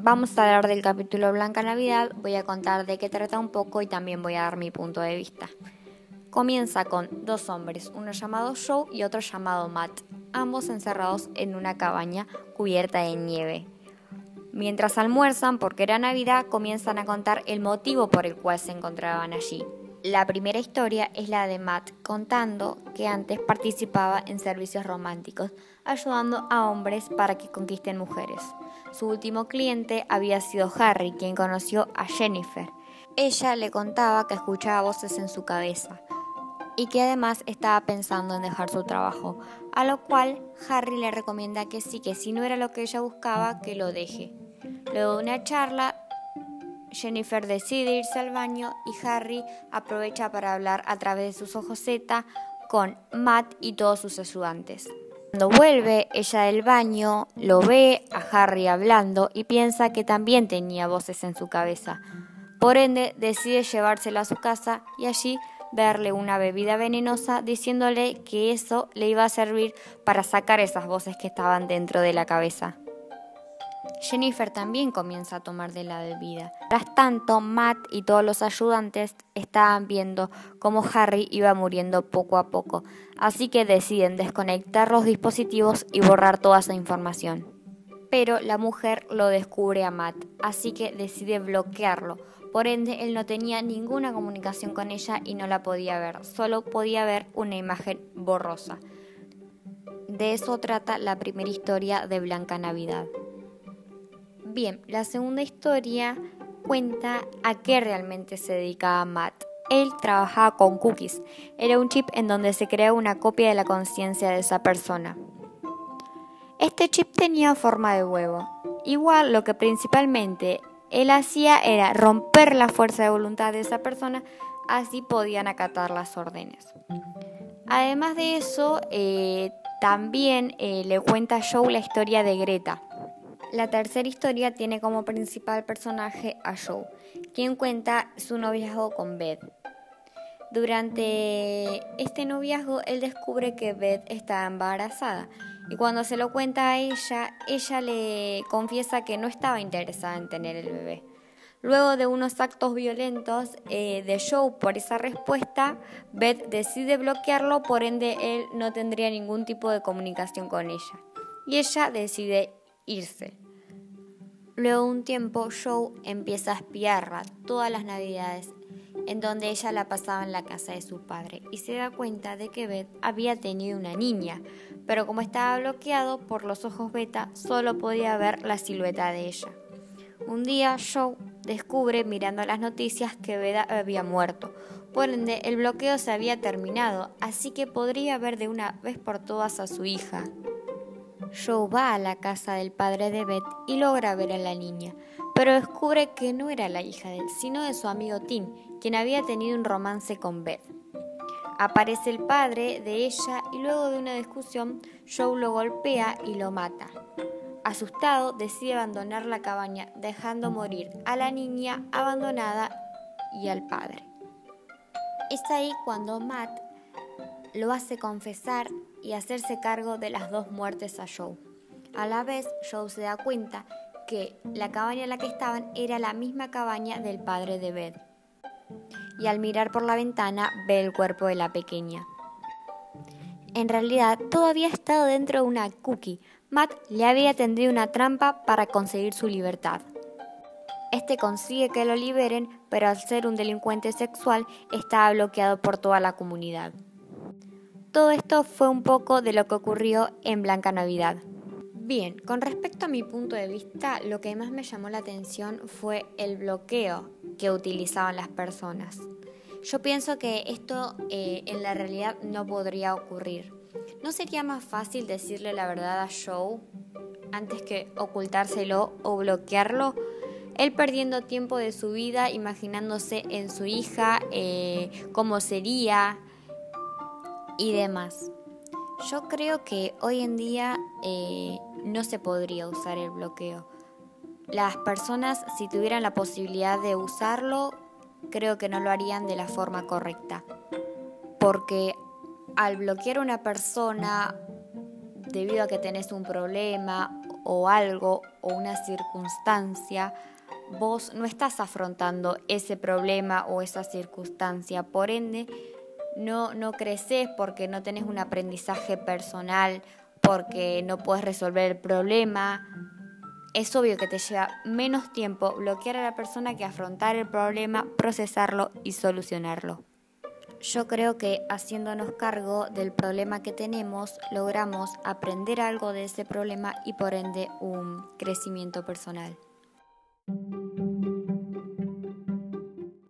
vamos a hablar del capítulo Blanca Navidad, voy a contar de qué trata un poco y también voy a dar mi punto de vista. Comienza con dos hombres, uno llamado Joe y otro llamado Matt, ambos encerrados en una cabaña cubierta de nieve. Mientras almuerzan, porque era Navidad, comienzan a contar el motivo por el cual se encontraban allí. La primera historia es la de Matt contando que antes participaba en servicios románticos, ayudando a hombres para que conquisten mujeres. Su último cliente había sido Harry, quien conoció a Jennifer. Ella le contaba que escuchaba voces en su cabeza y que además estaba pensando en dejar su trabajo, a lo cual Harry le recomienda que sí, que si no era lo que ella buscaba, que lo deje. Luego de una charla, Jennifer decide irse al baño y Harry aprovecha para hablar a través de sus ojos Z con Matt y todos sus ayudantes. Cuando vuelve ella del baño, lo ve a Harry hablando y piensa que también tenía voces en su cabeza. Por ende, decide llevárselo a su casa y allí darle una bebida venenosa diciéndole que eso le iba a servir para sacar esas voces que estaban dentro de la cabeza. Jennifer también comienza a tomar de la bebida. Tras tanto, Matt y todos los ayudantes estaban viendo cómo Harry iba muriendo poco a poco, así que deciden desconectar los dispositivos y borrar toda esa información. Pero la mujer lo descubre a Matt, así que decide bloquearlo. Por ende, él no tenía ninguna comunicación con ella y no la podía ver, solo podía ver una imagen borrosa. De eso trata la primera historia de Blanca Navidad. Bien, la segunda historia cuenta a qué realmente se dedicaba Matt. Él trabajaba con cookies. Era un chip en donde se crea una copia de la conciencia de esa persona. Este chip tenía forma de huevo. Igual lo que principalmente él hacía era romper la fuerza de voluntad de esa persona, así podían acatar las órdenes. Además de eso, eh, también eh, le cuenta Joe la historia de Greta. La tercera historia tiene como principal personaje a Joe, quien cuenta su noviazgo con Beth. Durante este noviazgo, él descubre que Beth está embarazada y cuando se lo cuenta a ella, ella le confiesa que no estaba interesada en tener el bebé. Luego de unos actos violentos eh, de Joe por esa respuesta, Beth decide bloquearlo, por ende él no tendría ningún tipo de comunicación con ella. Y ella decide irse. Luego un tiempo, Joe empieza a espiarla todas las navidades, en donde ella la pasaba en la casa de su padre, y se da cuenta de que Beth había tenido una niña, pero como estaba bloqueado por los ojos beta, solo podía ver la silueta de ella. Un día, Joe descubre mirando las noticias que Beth había muerto, por ende el bloqueo se había terminado, así que podría ver de una vez por todas a su hija. Joe va a la casa del padre de Beth y logra ver a la niña, pero descubre que no era la hija de él, sino de su amigo Tim, quien había tenido un romance con Beth. Aparece el padre de ella y luego de una discusión, Joe lo golpea y lo mata. Asustado, decide abandonar la cabaña, dejando morir a la niña abandonada y al padre. Es ahí cuando Matt lo hace confesar y hacerse cargo de las dos muertes a Joe. A la vez, Joe se da cuenta que la cabaña en la que estaban era la misma cabaña del padre de Beth. Y al mirar por la ventana ve el cuerpo de la pequeña. En realidad, todo había estado dentro de una cookie. Matt le había tendido una trampa para conseguir su libertad. Este consigue que lo liberen, pero al ser un delincuente sexual estaba bloqueado por toda la comunidad. Todo esto fue un poco de lo que ocurrió en Blanca Navidad. Bien, con respecto a mi punto de vista, lo que más me llamó la atención fue el bloqueo que utilizaban las personas. Yo pienso que esto eh, en la realidad no podría ocurrir. ¿No sería más fácil decirle la verdad a Joe antes que ocultárselo o bloquearlo? Él perdiendo tiempo de su vida imaginándose en su hija, eh, cómo sería, y demás. Yo creo que hoy en día eh, no se podría usar el bloqueo. Las personas, si tuvieran la posibilidad de usarlo, creo que no lo harían de la forma correcta. Porque al bloquear a una persona debido a que tenés un problema o algo o una circunstancia, vos no estás afrontando ese problema o esa circunstancia. Por ende, no, creces porque no tenés un aprendizaje personal, porque no puedes resolver el problema. Es obvio que te lleva menos tiempo bloquear a la persona que afrontar el problema, procesarlo y solucionarlo. Yo creo que haciéndonos cargo del problema que tenemos, logramos aprender algo de ese problema y por ende un crecimiento personal.